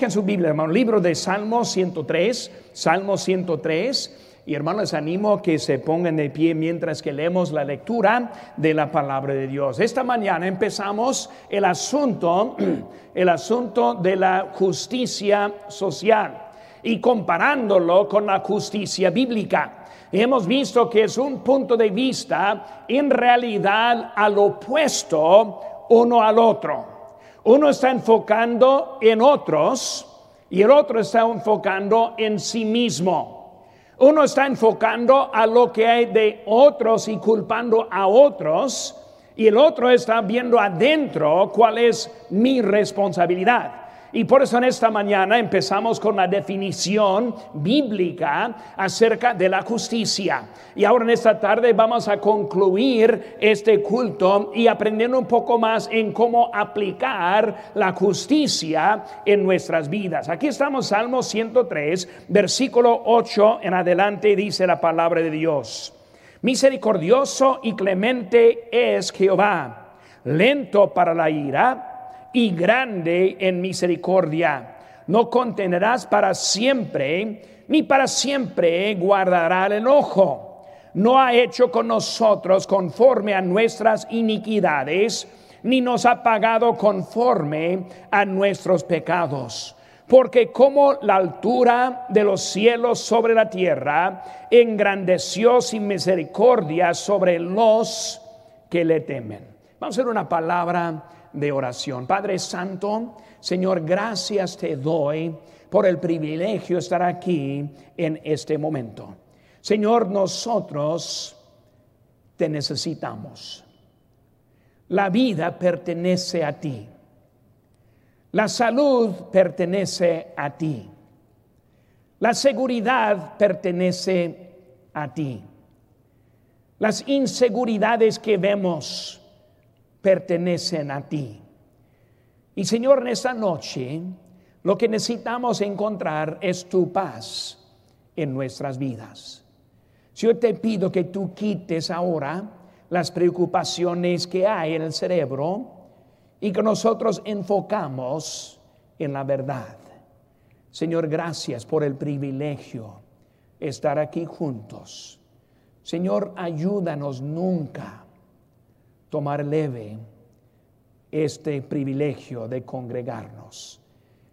En su Biblia, hermano, libro de Salmo 103, Salmo 103. Y hermanos, les animo que se pongan de pie mientras que leemos la lectura de la palabra de Dios. Esta mañana empezamos el asunto, el asunto de la justicia social y comparándolo con la justicia bíblica. hemos visto que es un punto de vista en realidad al opuesto uno al otro. Uno está enfocando en otros y el otro está enfocando en sí mismo. Uno está enfocando a lo que hay de otros y culpando a otros, y el otro está viendo adentro cuál es mi responsabilidad. Y por eso en esta mañana empezamos con la definición bíblica acerca de la justicia. Y ahora en esta tarde vamos a concluir este culto y aprendiendo un poco más en cómo aplicar la justicia en nuestras vidas. Aquí estamos, Salmo 103, versículo 8 en adelante, dice la palabra de Dios. Misericordioso y clemente es Jehová, lento para la ira y grande en misericordia. No contenerás para siempre, ni para siempre guardará el enojo. No ha hecho con nosotros conforme a nuestras iniquidades, ni nos ha pagado conforme a nuestros pecados. Porque como la altura de los cielos sobre la tierra, engrandeció sin misericordia sobre los que le temen. Vamos a hacer una palabra de oración. Padre Santo, Señor, gracias te doy por el privilegio de estar aquí en este momento. Señor, nosotros te necesitamos. La vida pertenece a ti. La salud pertenece a ti. La seguridad pertenece a ti. Las inseguridades que vemos pertenecen a ti. Y Señor, en esta noche lo que necesitamos encontrar es tu paz en nuestras vidas. Yo te pido que tú quites ahora las preocupaciones que hay en el cerebro y que nosotros enfocamos en la verdad. Señor, gracias por el privilegio de estar aquí juntos. Señor, ayúdanos nunca tomar leve este privilegio de congregarnos.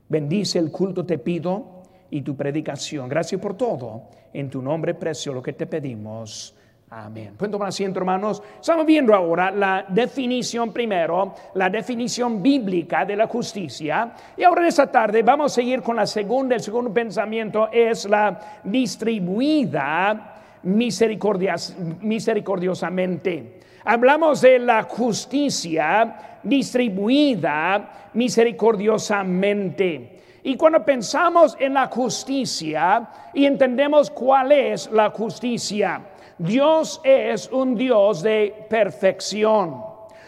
Bendice el culto, te pido, y tu predicación. Gracias por todo. En tu nombre precio lo que te pedimos. Amén. Pueden tomar asiento, hermanos. Estamos viendo ahora la definición primero, la definición bíblica de la justicia. Y ahora en esta tarde vamos a seguir con la segunda. El segundo pensamiento es la distribuida misericordiosamente. Hablamos de la justicia distribuida misericordiosamente. Y cuando pensamos en la justicia y entendemos cuál es la justicia, Dios es un Dios de perfección.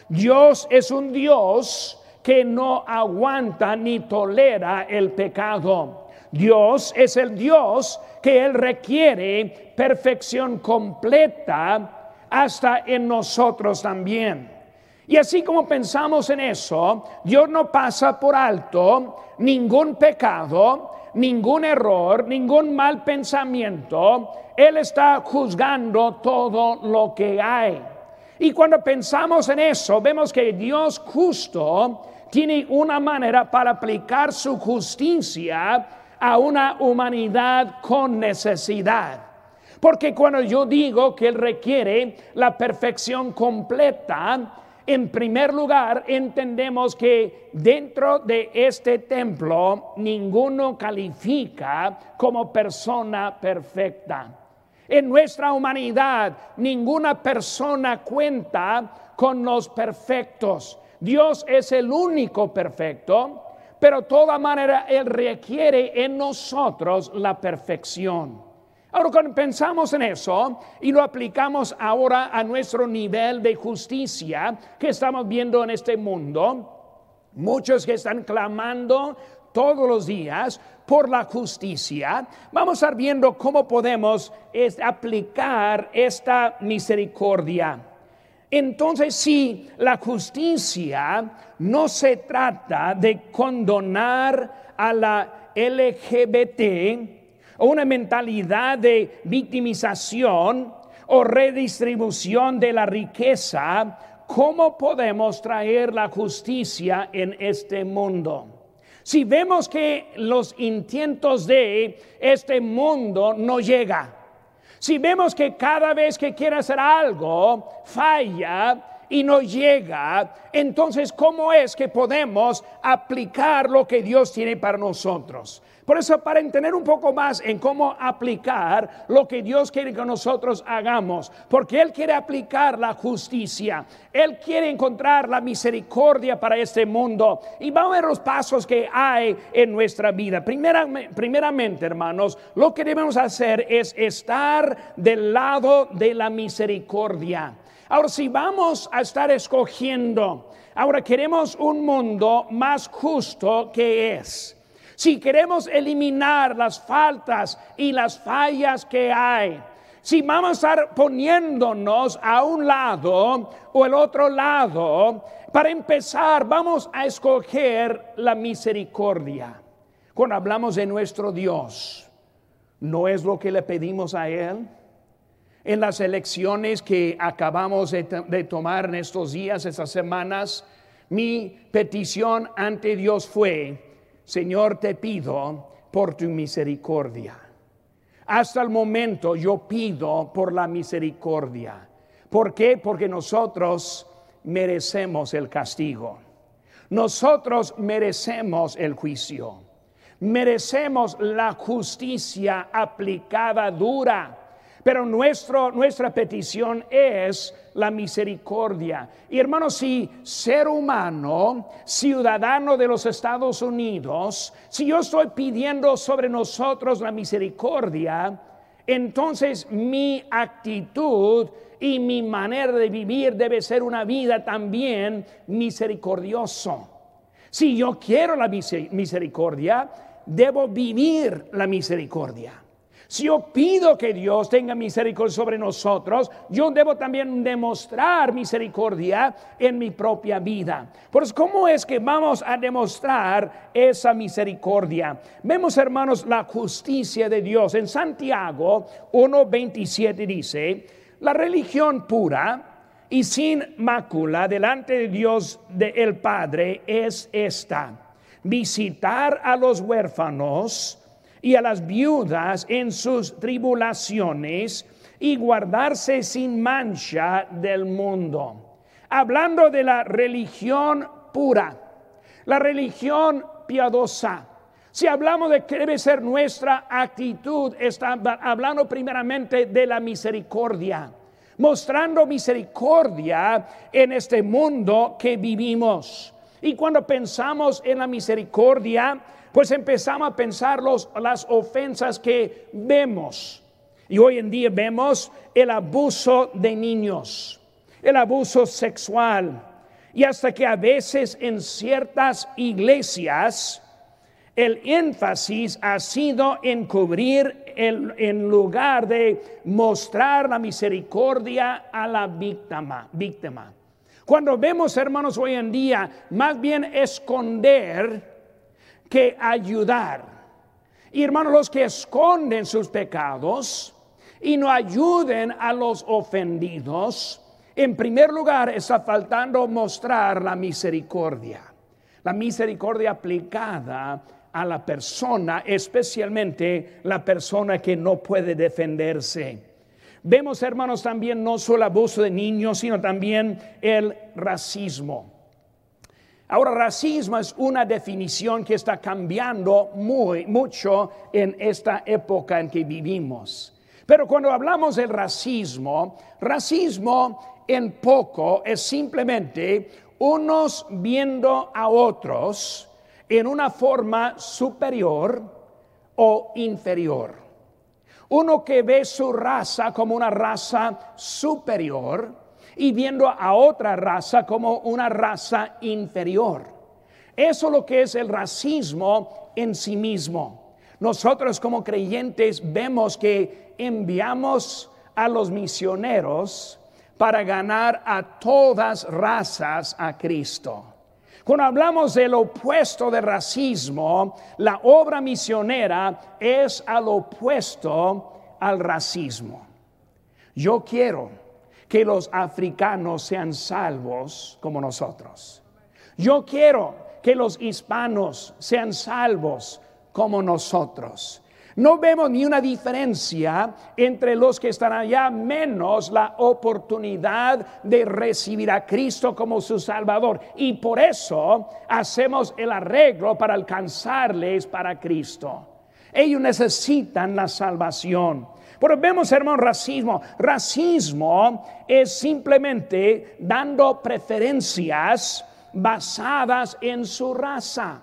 Dios es un Dios que no aguanta ni tolera el pecado. Dios es el Dios que Él requiere perfección completa hasta en nosotros también. Y así como pensamos en eso, Dios no pasa por alto ningún pecado, ningún error, ningún mal pensamiento. Él está juzgando todo lo que hay. Y cuando pensamos en eso, vemos que Dios justo tiene una manera para aplicar su justicia a una humanidad con necesidad. Porque cuando yo digo que Él requiere la perfección completa, en primer lugar entendemos que dentro de este templo ninguno califica como persona perfecta. En nuestra humanidad ninguna persona cuenta con los perfectos. Dios es el único perfecto, pero de toda manera Él requiere en nosotros la perfección. Ahora, cuando pensamos en eso y lo aplicamos ahora a nuestro nivel de justicia que estamos viendo en este mundo, muchos que están clamando todos los días por la justicia, vamos a estar viendo cómo podemos aplicar esta misericordia. Entonces, si la justicia no se trata de condonar a la LGBT o una mentalidad de victimización o redistribución de la riqueza, ¿cómo podemos traer la justicia en este mundo? Si vemos que los intentos de este mundo no llegan, si vemos que cada vez que quiere hacer algo falla y no llega, entonces ¿cómo es que podemos aplicar lo que Dios tiene para nosotros? Por eso, para entender un poco más en cómo aplicar lo que Dios quiere que nosotros hagamos, porque Él quiere aplicar la justicia, Él quiere encontrar la misericordia para este mundo. Y vamos a ver los pasos que hay en nuestra vida. primeramente, hermanos, lo que debemos hacer es estar del lado de la misericordia. Ahora, si vamos a estar escogiendo, ahora queremos un mundo más justo que es. Si queremos eliminar las faltas y las fallas que hay, si vamos a estar poniéndonos a un lado o el otro lado, para empezar vamos a escoger la misericordia. Cuando hablamos de nuestro Dios, ¿no es lo que le pedimos a Él? En las elecciones que acabamos de, tomar en estos días, estas semanas, mi petición ante Dios fue, Señor, te pido por tu misericordia. Hasta el momento yo pido por la misericordia. ¿Por qué? Porque nosotros merecemos el castigo. Nosotros merecemos el juicio. Merecemos la justicia aplicada dura. Pero nuestra petición es la misericordia. Y hermanos, si ser humano, ciudadano de los Estados Unidos, si yo estoy pidiendo sobre nosotros la misericordia, entonces mi actitud y mi manera de vivir debe ser una vida también misericordioso. Si yo quiero la misericordia, debo vivir la misericordia. Si yo pido que Dios tenga misericordia sobre nosotros, yo debo también demostrar misericordia en mi propia vida. Por eso, ¿cómo es que vamos a demostrar esa misericordia? Vemos, hermanos, la justicia de Dios. En Santiago 1.27 dice, la religión pura y sin mácula delante de Dios de el Padre es esta, visitar a los huérfanos, y a las viudas en sus tribulaciones y guardarse sin mancha del mundo. Hablando de la religión pura, la religión piadosa. Si hablamos de que debe ser nuestra actitud, está hablando primeramente de la misericordia, mostrando misericordia en este mundo que vivimos. Y cuando pensamos en la misericordia, pues empezamos a pensar las ofensas que vemos. Y hoy en día vemos el abuso de niños, el abuso sexual. Y hasta que a veces en ciertas iglesias el énfasis ha sido en cubrir el, en lugar de mostrar la misericordia a la víctima, víctima. Cuando vemos, hermanos, hoy en día, más bien esconder que ayudar. Y hermanos, los que esconden sus pecados y no ayuden a los ofendidos, en primer lugar está faltando mostrar la misericordia. La misericordia aplicada a la persona, especialmente la persona que no puede defenderse. Vemos, hermanos, también no solo abuso de niños, sino también el racismo. Ahora, racismo es una definición que está cambiando muy mucho en esta época en que vivimos. Pero cuando hablamos del racismo, racismo en poco es simplemente unos viendo a otros en una forma superior o inferior. Uno que ve su raza como una raza superior y viendo a otra raza como una raza inferior. Eso es lo que es el racismo en sí mismo. Nosotros como creyentes vemos que enviamos a los misioneros para ganar a todas razas a Cristo. Cuando hablamos del opuesto de racismo, la obra misionera es al opuesto al racismo. Yo quiero que los africanos sean salvos como nosotros. Yo quiero que los hispanos sean salvos como nosotros. No vemos ni una diferencia entre los que están allá, menos la oportunidad de recibir a Cristo como su Salvador. Y por eso hacemos el arreglo para alcanzarles para Cristo. Ellos necesitan la salvación. Pero vemos, hermano, racismo. Racismo es simplemente dando preferencias basadas en su raza.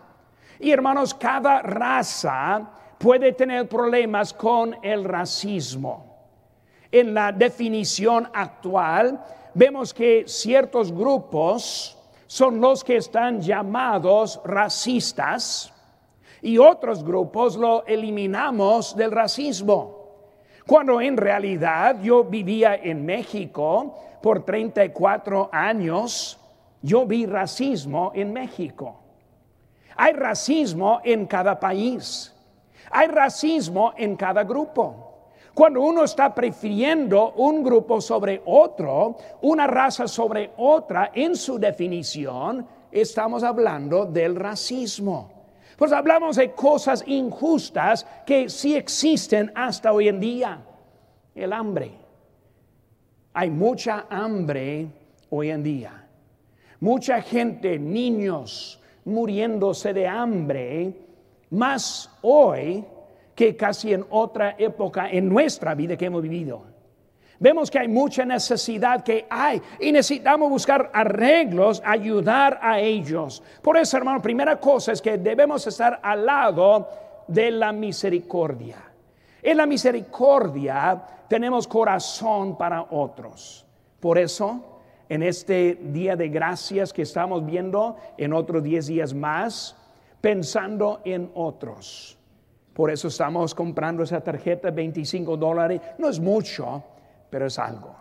Y hermanos, cada raza puede tener problemas con el racismo. En la definición actual vemos que ciertos grupos son los que están llamados racistas y otros grupos lo eliminamos del racismo. Cuando en realidad yo vivía en México por 34 años, yo vi racismo en México. Hay racismo en cada país. Hay racismo en cada grupo. Cuando uno está prefiriendo un grupo sobre otro, una raza sobre otra, en su definición, estamos hablando del racismo. Pues hablamos de cosas injustas que sí existen hasta hoy en día. El hambre. Hay mucha hambre hoy en día. Mucha gente, niños, muriéndose de hambre más hoy que casi en otra época en nuestra vida que hemos vivido. Vemos que hay mucha necesidad que hay y necesitamos buscar arreglos, ayudar a ellos. Por eso, hermano, primera cosa es que debemos estar al lado de la misericordia. En la misericordia tenemos corazón para otros. Por eso, en este día de gracias que estamos viendo, en otros diez días más, pensando en otros. Por eso estamos comprando esa tarjeta, 25 dólares. No es mucho, pero es algo.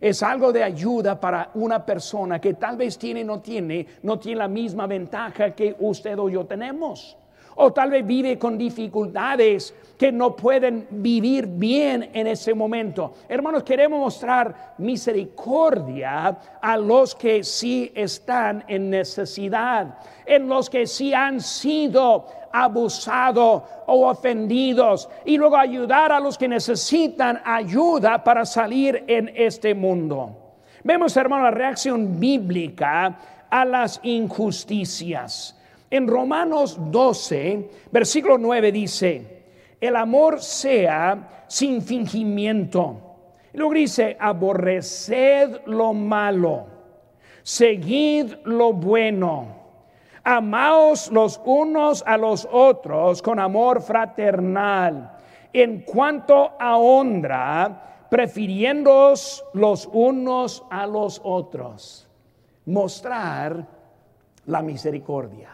Es algo de ayuda para una persona que tal vez tiene, no tiene, no tiene la misma ventaja que usted o yo tenemos o tal vez vive con dificultades que no pueden vivir bien en ese momento. Hermanos, queremos mostrar misericordia a los que sí están en necesidad, en los que sí han sido abusados o ofendidos, y luego ayudar a los que necesitan ayuda para salir en este mundo. Vemos, hermano, la reacción bíblica a las injusticias. En Romanos 12, versículo 9 dice, el amor sea sin fingimiento. Y luego dice, aborreced lo malo, seguid lo bueno, amaos los unos a los otros con amor fraternal. En cuanto a honra, prefiriéndoos los unos a los otros. Mostrar la misericordia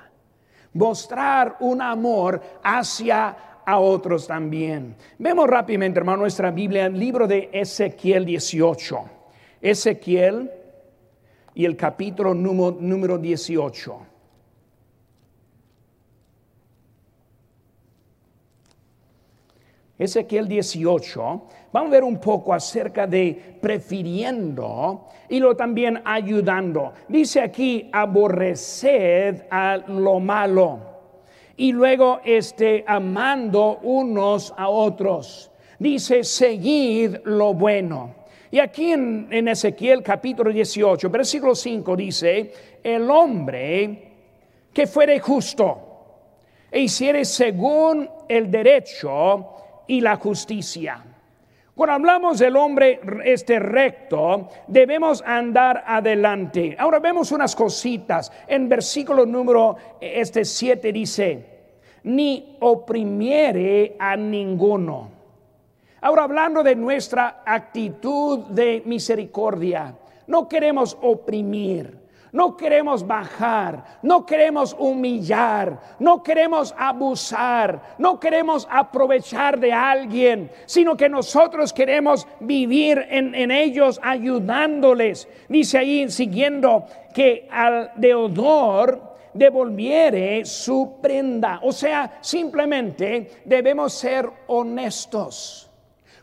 mostrar un amor hacia a otros también. Vemos rápidamente, hermano, nuestra Biblia, el libro de Ezequiel 18. Ezequiel y el capítulo número, número 18. Ezequiel 18, vamos a ver un poco acerca de prefiriendo y lo también ayudando. Dice aquí, aborreced a lo malo y luego este, amando unos a otros. Dice, seguid lo bueno. Y aquí en, Ezequiel capítulo 18, versículo 5 dice, el hombre que fuere justo e hiciere según el derecho, y la justicia. Cuando hablamos del hombre este recto, debemos andar adelante. Ahora vemos unas cositas. En versículo número este 7 dice, ni oprimiere a ninguno. Ahora hablando de nuestra actitud de misericordia, no queremos oprimir, No queremos bajar, no queremos humillar, no queremos abusar, no queremos aprovechar de alguien, sino que nosotros queremos vivir en, ellos ayudándoles. Dice ahí siguiendo que al deudor devolviere su prenda. O sea, simplemente debemos ser honestos.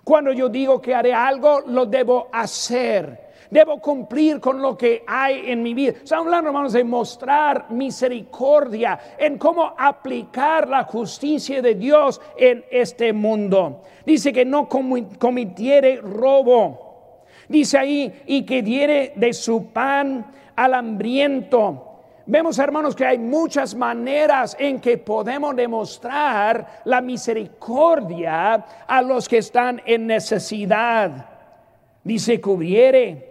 Cuando yo digo que haré algo, lo debo hacer. Debo cumplir con lo que hay en mi vida. Estamos hablando, hermanos, de mostrar misericordia en cómo aplicar la justicia de Dios en este mundo. Dice que no cometiere robo. Dice ahí, y que diere de su pan al hambriento. Vemos, hermanos, que hay muchas maneras en que podemos demostrar la misericordia a los que están en necesidad. Dice, cubriere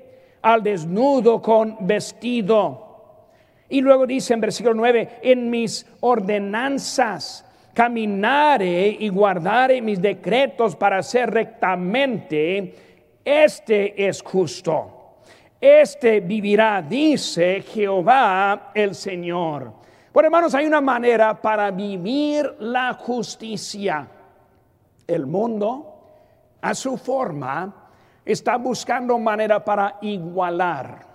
al desnudo con vestido. Y luego dice en versículo 9, en mis ordenanzas caminare y guardare mis decretos para hacer rectamente, este es justo. Este vivirá, dice Jehová el Señor. Por hermanos, hay una manera para vivir la justicia. El mundo, a su forma, está buscando manera para igualar.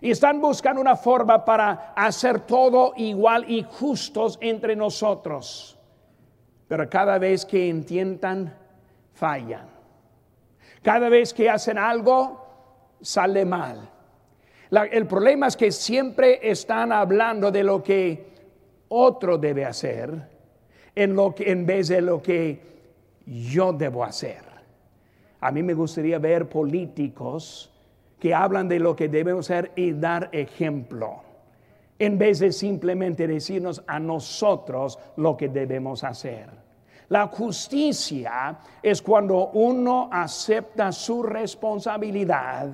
Y están buscando una forma para hacer todo igual y justos entre nosotros. Pero cada vez que intentan, fallan. Cada vez que hacen algo, sale mal. el problema es que siempre están hablando de lo que otro debe hacer en vez de lo que yo debo hacer. A mí me gustaría ver políticos que hablan de lo que debemos hacer y dar ejemplo, en vez de simplemente decirnos a nosotros lo que debemos hacer. La justicia es cuando uno acepta su responsabilidad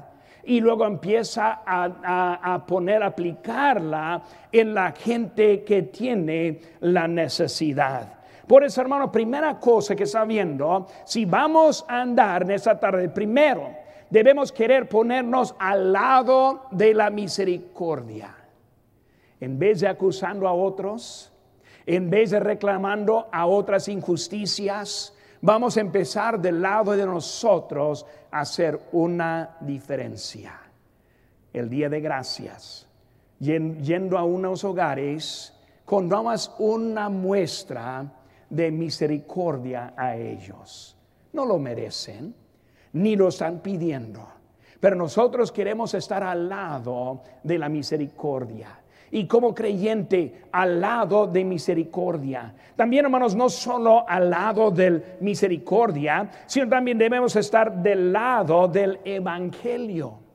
y luego empieza a, a, poner, a aplicarla en la gente que tiene la necesidad. Por eso, hermano, primera cosa que está viendo, si vamos a andar en esta tarde, primero debemos querer ponernos al lado de la misericordia. En vez de acusando a otros, en vez de reclamando a otras injusticias, vamos a empezar del lado de nosotros a hacer una diferencia. El día de gracias, yendo a unos hogares, con más una muestra de misericordia a ellos. No lo merecen, ni lo están pidiendo, pero nosotros queremos estar al lado de la misericordia. Y como creyente, al lado de misericordia. También, hermanos, no solo al lado del misericordia, sino también debemos estar del lado del evangelio.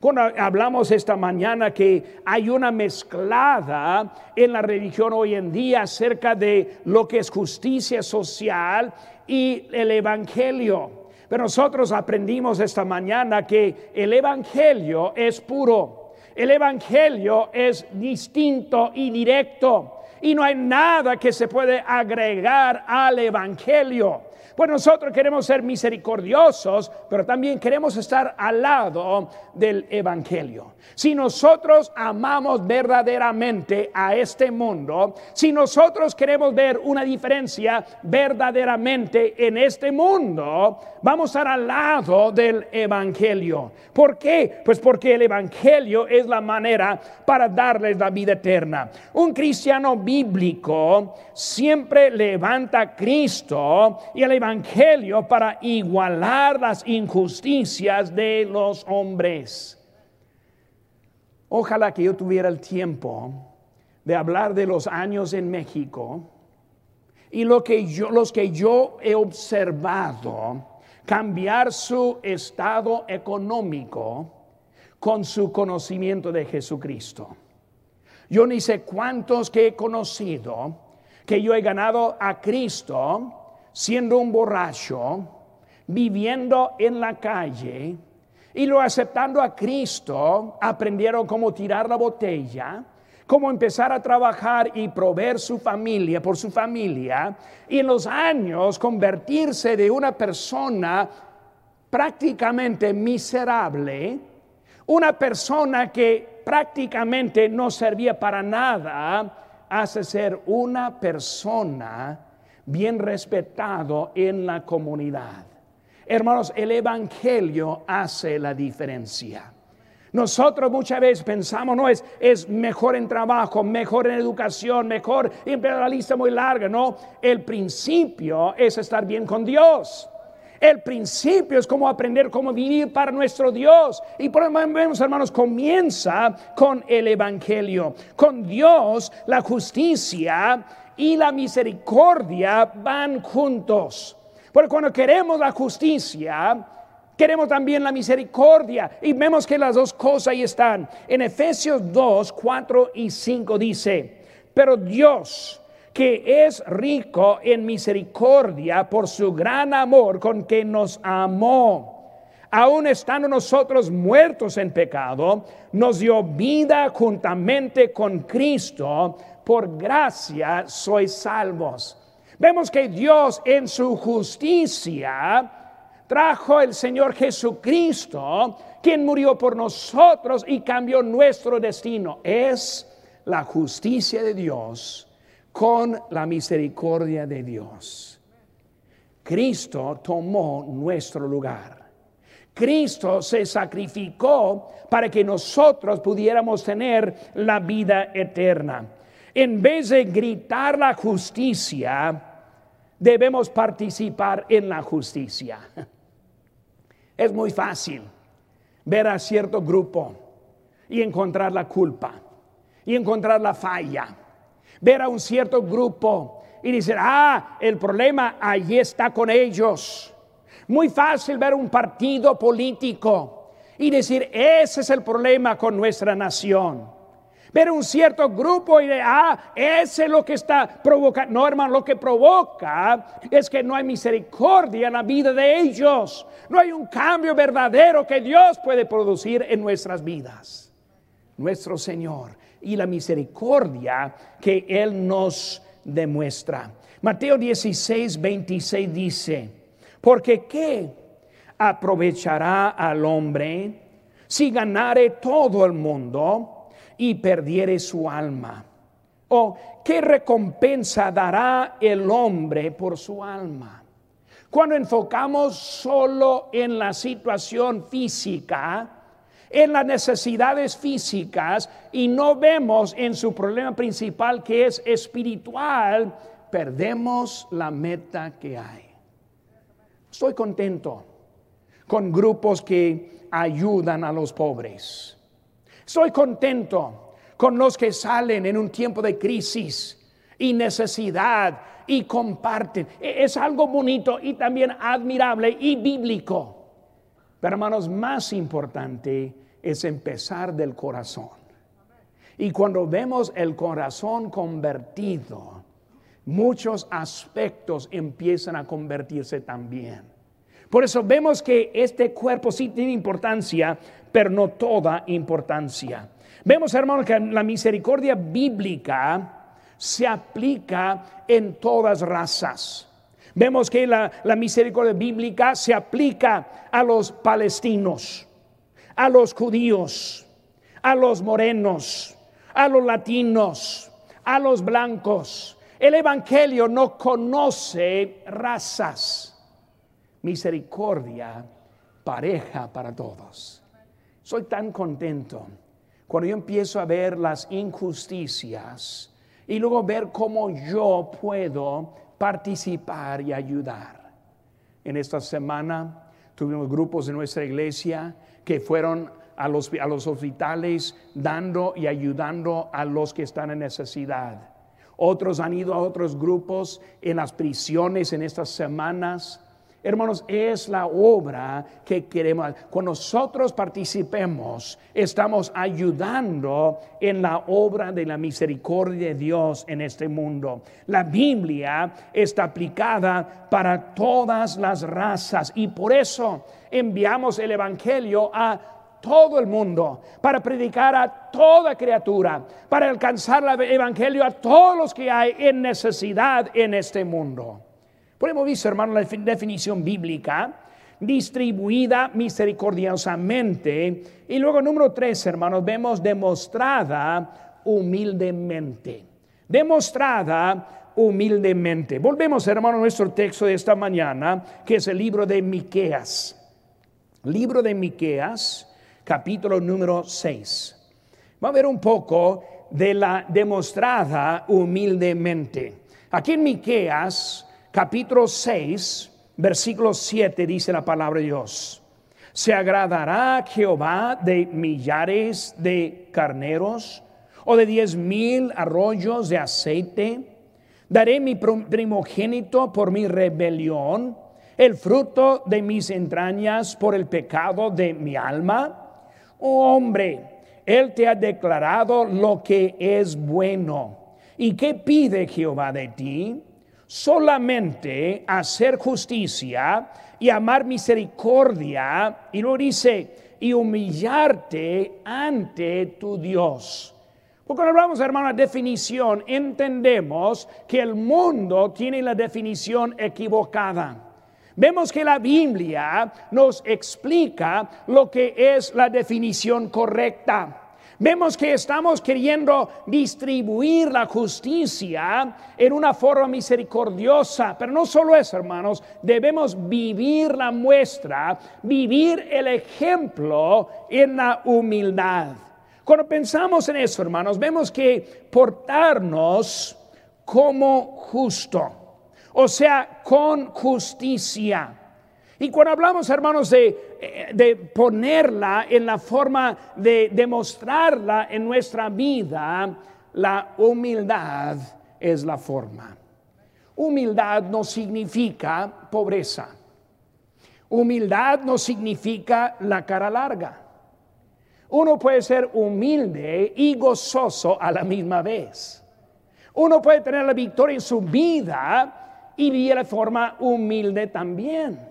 Cuando hablamos esta mañana que hay una mezclada en la religión hoy en día acerca de lo que es justicia social y el evangelio. Pero nosotros aprendimos esta mañana que el evangelio es puro. El evangelio es distinto y directo. Y no hay nada que se puede agregar al evangelio. Pues nosotros queremos ser misericordiosos, pero también queremos estar al lado del Evangelio. Si nosotros amamos verdaderamente a este mundo, si nosotros queremos ver una diferencia verdaderamente en este mundo, vamos a estar al lado del Evangelio. ¿Por qué? Pues porque el Evangelio es la manera para darles la vida eterna. Un cristiano bíblico siempre levanta a Cristo y el Evangelio para igualar las injusticias de los hombres. Ojalá que yo tuviera el tiempo de hablar de los años en México y lo que yo, los que yo he observado cambiar su estado económico con su conocimiento de Jesucristo. Yo ni sé cuántos que he conocido que yo he ganado a Cristo siendo un borracho, viviendo en la calle, y lo aceptando a Cristo, aprendieron cómo tirar la botella, cómo empezar a trabajar y proveer su familia por su familia, y en los años convertirse de una persona prácticamente miserable, una persona que prácticamente no servía para nada, hace ser una persona bien respetado en la comunidad. Hermanos, el Evangelio hace la diferencia. Nosotros muchas veces pensamos, no es, es mejor en trabajo, mejor en educación, mejor, en la lista muy larga, no. El principio es estar bien con Dios. El principio es como aprender cómo vivir para nuestro Dios. Y por eso vemos, hermanos, comienza con el Evangelio. Con Dios, la justicia y la misericordia van juntos. Porque cuando queremos la justicia, queremos también la misericordia. Y vemos que las dos cosas ahí están. En Efesios 2, 4 y 5 dice, pero Dios, que es rico en misericordia por su gran amor con que nos amó, aun estando nosotros muertos en pecado, nos dio vida juntamente con Cristo, por gracia sois salvos. Vemos que Dios en su justicia trajo el Señor Jesucristo, quien murió por nosotros y cambió nuestro destino. Es la justicia de Dios con la misericordia de Dios. Cristo tomó nuestro lugar. Cristo se sacrificó para que nosotros pudiéramos tener la vida eterna. En vez de gritar la justicia, debemos participar en la justicia. Es muy fácil ver a cierto grupo y encontrar la culpa y encontrar la falla. Ver a un cierto grupo y decir, ah, el problema allí está con ellos. Muy fácil ver un partido político y decir, ese es el problema con nuestra nación. Ver un cierto grupo y de, ah, ese es lo que está provocando. No, hermano, lo que provoca es que no hay misericordia en la vida de ellos. No hay un cambio verdadero que Dios puede producir en nuestras vidas. Nuestro Señor y la misericordia que Él nos demuestra. Mateo 16, 26 dice, porque ¿qué aprovechará al hombre si ganare todo el mundo? y perdiere su alma? ¿O qué recompensa dará el hombre por su alma? Cuando enfocamos solo en la situación física, en las necesidades físicas y no vemos en su problema principal que es espiritual, perdemos la meta que hay. Estoy contento con grupos que ayudan a los pobres. Estoy contento con los que salen en un tiempo de crisis y necesidad y comparten. E-, es algo bonito y también admirable y bíblico. Pero hermanos, más importante es empezar del corazón. Y cuando vemos el corazón convertido, muchos aspectos empiezan a convertirse también. Por eso vemos que este cuerpo sí tiene importancia, pero no toda importancia. Vemos, hermanos, que la misericordia bíblica se aplica en todas razas. Vemos que la, la, misericordia bíblica se aplica a los palestinos, a los judíos, a los morenos, a los latinos, a los blancos. El Evangelio no conoce razas. Misericordia pareja para todos. Soy tan contento cuando yo empiezo a ver las injusticias y luego ver cómo yo puedo participar y ayudar. En esta semana tuvimos grupos de nuestra iglesia que fueron a los, a los hospitales dando y ayudando a los que están en necesidad. Otros han ido a otros grupos en las prisiones en estas semanas Hermanos, es la obra que queremos. Cuando nosotros participemos, estamos ayudando en la obra de la misericordia de Dios en este mundo. La Biblia está aplicada para todas las razas y por eso enviamos el Evangelio a todo el mundo, para predicar a toda criatura, para alcanzar el Evangelio a todos los que hay en necesidad en este mundo. Por hemos visto, hermano, la definición bíblica distribuida misericordiosamente. Y luego número tres, hermanos, vemos demostrada humildemente. Demostrada humildemente. Volvemos, hermano, a nuestro texto de esta mañana, que es el libro de Miqueas. Libro de Miqueas, capítulo número 6. Va a ver un poco de la demostrada humildemente. Aquí en Miqueas, capítulo 6, versículo 7 dice la palabra de Dios. ¿Se agradará Jehová de millares de carneros o de diez mil arroyos de aceite? Daré mi primogénito por mi rebelión, el fruto de mis entrañas por el pecado de mi alma. Oh hombre, Él te ha declarado lo que es bueno. ¿Y qué pide Jehová de ti? Solamente hacer justicia y amar misericordia. Y lo dice, y humillarte ante tu Dios. Porque cuando hablamos, hermano, de definición, entendemos que el mundo tiene la definición equivocada. Vemos que la Biblia nos explica lo que es la definición correcta. Vemos que estamos queriendo distribuir la justicia en una forma misericordiosa, pero no solo eso, hermanos, debemos vivir la muestra, vivir el ejemplo en la humildad. Cuando pensamos en eso, hermanos, vemos que portarnos como justo, o sea, con justicia. Y cuando hablamos, hermanos, de, eh, de, ponerla en la forma de demostrarla en nuestra vida, la humildad es la forma. Humildad no significa pobreza. Humildad no significa la cara larga. Uno puede ser humilde y gozoso a la misma vez. Uno puede tener la victoria en su vida y vivir de forma humilde también.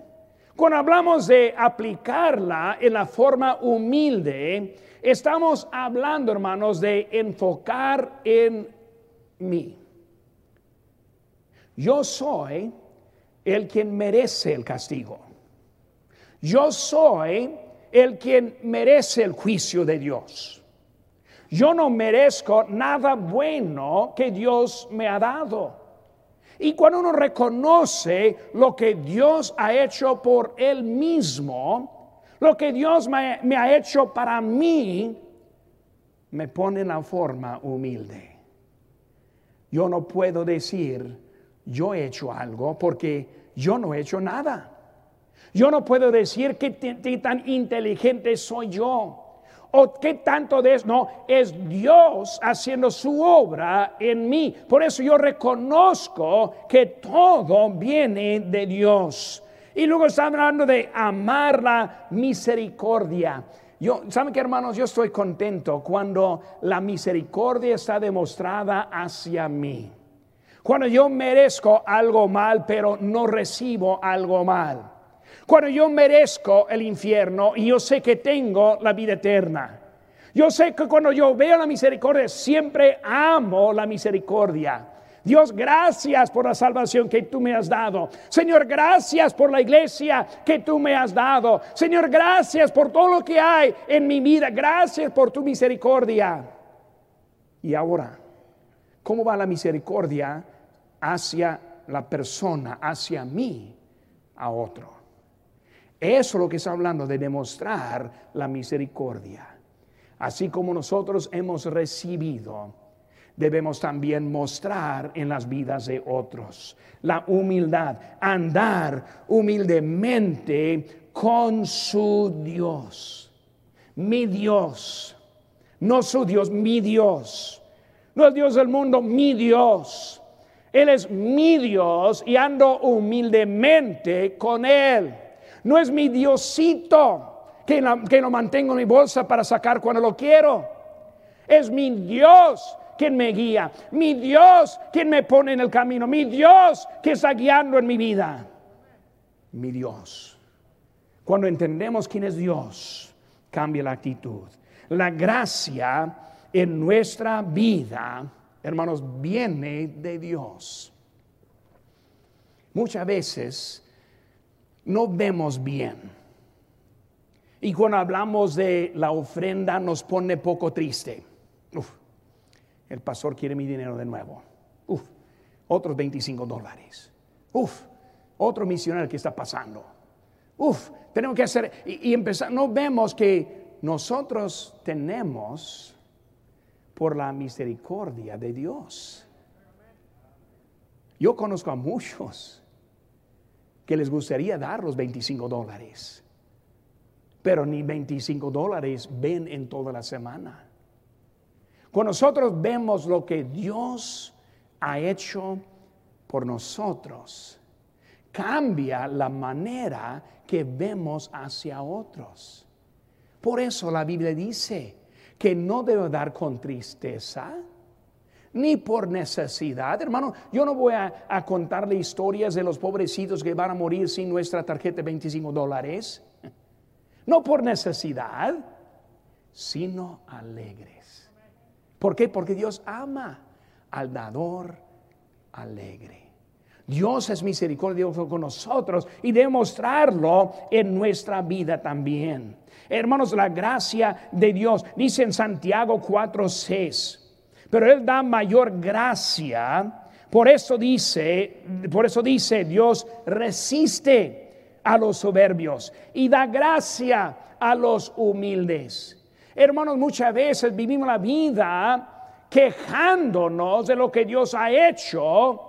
Cuando hablamos de aplicarla en la forma humilde, estamos hablando, hermanos, de enfocar en mí. Yo soy el quien merece el castigo. Yo soy el quien merece el juicio de Dios. Yo no merezco nada bueno que Dios me ha dado. Y cuando uno reconoce lo que Dios ha hecho por Él mismo, lo que Dios me, ha hecho para mí, me pone en la forma humilde. Yo no puedo decir, yo he hecho algo porque yo no he hecho nada. Yo no puedo decir que tan inteligente soy yo o qué tanto de eso, no, es Dios haciendo su obra en mí. Por eso yo reconozco que todo viene de Dios. Y luego está hablando de amar la misericordia. Yo, ¿saben qué hermanos? Yo estoy contento cuando la misericordia está demostrada hacia mí. Cuando yo merezco algo mal, pero no recibo algo mal. Cuando yo merezco el infierno y yo sé que tengo la vida eterna. Yo sé que cuando yo veo la misericordia, siempre amo la misericordia. Dios, gracias por la salvación que tú me has dado. Señor, gracias por la iglesia que tú me has dado. Señor, gracias por todo lo que hay en mi vida. Gracias por tu misericordia. Y ahora, ¿cómo va la misericordia hacia la persona, hacia mí, a otro? Eso es lo que está hablando de demostrar la misericordia. Así como nosotros hemos recibido, debemos también mostrar en las vidas de otros la humildad, andar humildemente con su Dios. Mi Dios, no su Dios, mi Dios. No el Dios del mundo, mi Dios. Él es mi Dios y ando humildemente con Él. No es mi Diosito que, lo mantengo en mi bolsa para sacar cuando lo quiero. Es mi Dios quien me guía, mi Dios quien me pone en el camino, mi Dios que está guiando en mi vida. Mi Dios. Cuando entendemos quién es Dios, cambia la actitud. La gracia en nuestra vida, hermanos, viene de Dios. Muchas veces no vemos bien. Y cuando hablamos de la ofrenda nos pone poco triste. Uf, el pastor quiere mi dinero de nuevo. Uf, otros 25 dólares. Uf, otro misionero que está pasando. Uf, tenemos que hacer y, y empezar. No vemos que nosotros tenemos por la misericordia de Dios. Yo conozco a muchos que les gustaría dar los 25 dólares, pero ni 25 dólares ven en toda la semana. Cuando nosotros vemos lo que Dios ha hecho por nosotros, cambia la manera que vemos hacia otros. Por eso la Biblia dice, que no debo dar con tristeza, ni por necesidad. Hermano, yo no voy a, contarle historias de los pobrecitos que van a morir sin nuestra tarjeta de 25 dólares. No por necesidad, sino alegres. ¿Por qué? Porque Dios ama al dador alegre. Dios es misericordioso con nosotros y demostrarlo en nuestra vida también. Hermanos, la gracia de Dios, dice en Santiago 4:6, pero Él da mayor gracia. Por eso dice, por eso dice, Dios resiste a los soberbios y da gracia a los humildes. Hermanos, muchas veces vivimos la vida quejándonos de lo que Dios ha hecho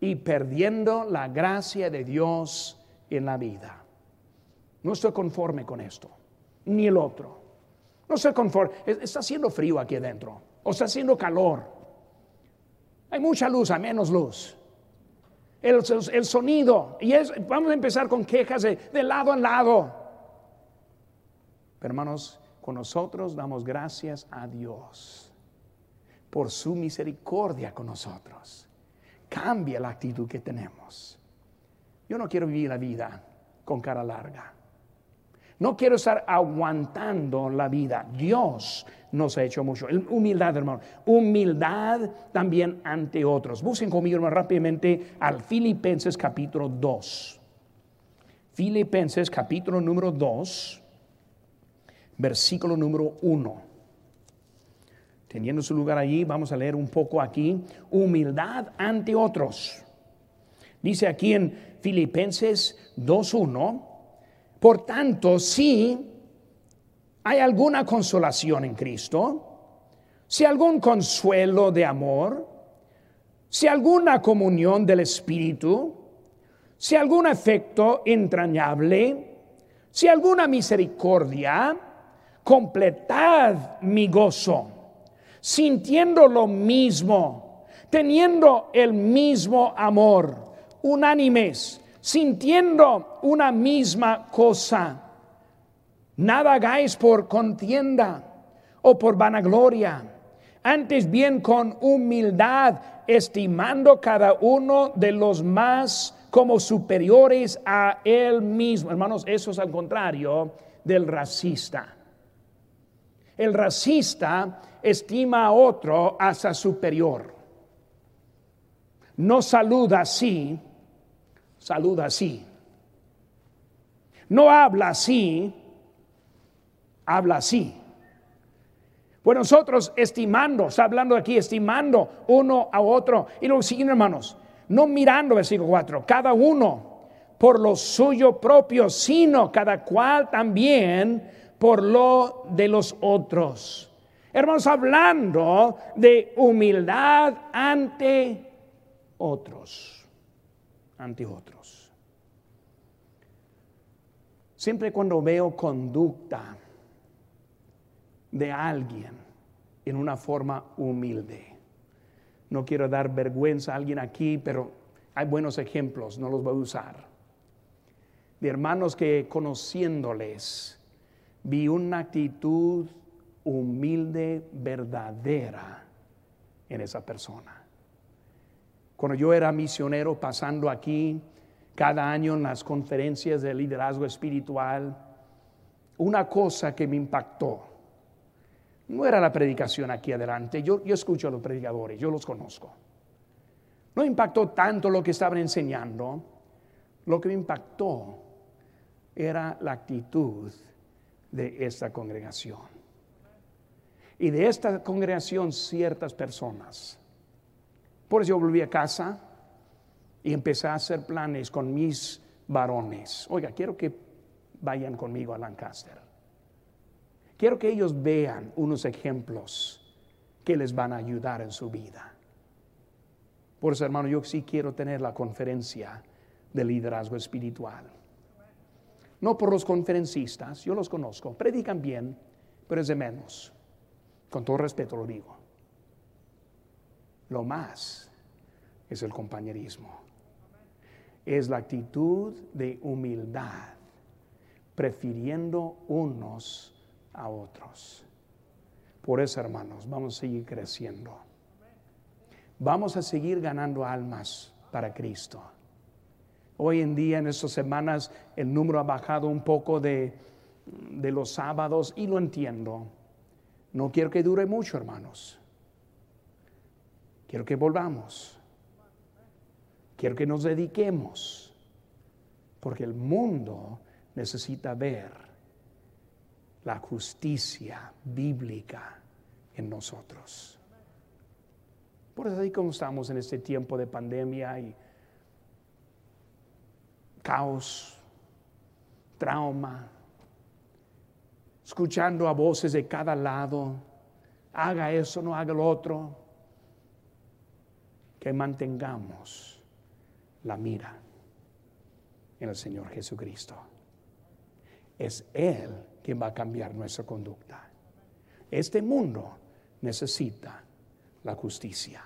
y perdiendo la gracia de Dios en la vida. No estoy conforme con esto, ni el otro. No estoy conforme. Está haciendo frío aquí adentro, o está haciendo calor. Hay mucha luz, hay menos luz. El, sonido, y es, vamos a empezar con quejas de, de lado a lado. Pero hermanos, con nosotros damos gracias a Dios por su misericordia con nosotros. Cambia la actitud que tenemos. Yo no quiero vivir la vida con cara larga. No quiero estar aguantando la vida. Dios nos ha hecho mucho. Humildad, hermano. Humildad también ante otros. Busquen conmigo más rápidamente al Filipenses capítulo 2. Filipenses capítulo número 2, versículo número 1. Teniendo su lugar allí, vamos a leer un poco aquí. Humildad ante otros. Dice aquí en Filipenses 2.1 por tanto, si hay alguna consolación en Cristo, si algún consuelo de amor, si alguna comunión del Espíritu, si algún afecto entrañable, si alguna misericordia, completad mi gozo, sintiendo lo mismo, teniendo el mismo amor, unánimes sintiendo una misma cosa. Nada hagáis por contienda o por vanagloria, antes bien con humildad, estimando cada uno de los más como superiores a él mismo. Hermanos, eso es al contrario del racista. El racista estima a otro hasta superior. No saluda así, saluda así. No habla así, habla así. Pues nosotros estimando, está hablando aquí, estimando uno a otro. Y lo siguen hermanos, no mirando versículo 4, cada uno por lo suyo propio, sino cada cual también por lo de los otros. Hermanos, hablando de humildad ante otros ante otros. Siempre cuando veo conducta de alguien en una forma humilde, no quiero dar vergüenza a alguien aquí, pero hay buenos ejemplos, no los voy a usar. De hermanos que conociéndoles vi una actitud humilde, verdadera en esa persona. Cuando yo era misionero pasando aquí cada año en las conferencias de liderazgo espiritual, una cosa que me impactó, no era la predicación aquí adelante, yo, escucho a los predicadores, yo los conozco. No impactó tanto lo que estaban enseñando, Lo que me impactó era la actitud de esta congregación. Y de esta congregación ciertas personas. Por eso yo volví a casa y empecé a hacer planes con mis varones. Oiga, quiero que vayan conmigo a Lancaster. Quiero que ellos vean unos ejemplos que les van a ayudar en su vida. Por eso, hermano, yo sí quiero tener la conferencia de liderazgo espiritual. No por los conferencistas, yo los conozco, predican bien, pero es de menos. Con todo respeto lo digo. Lo más es el compañerismo. Es la actitud de humildad, prefiriendo unos a otros. Por eso, hermanos, vamos a seguir creciendo. Vamos a seguir ganando almas para Cristo. Hoy en día, en estas semanas, el número ha bajado un poco de, de los sábados y lo entiendo. No quiero que dure mucho, hermanos. Quiero que volvamos. Quiero que nos dediquemos. Porque el mundo necesita ver la justicia bíblica en nosotros. Por eso ahí como estamos en este tiempo de pandemia y caos, trauma, escuchando a voces de cada lado, haga eso, no haga lo otro, que mantengamos la mira en el Señor Jesucristo. Es Él quien va a cambiar nuestra conducta. Este mundo necesita la justicia.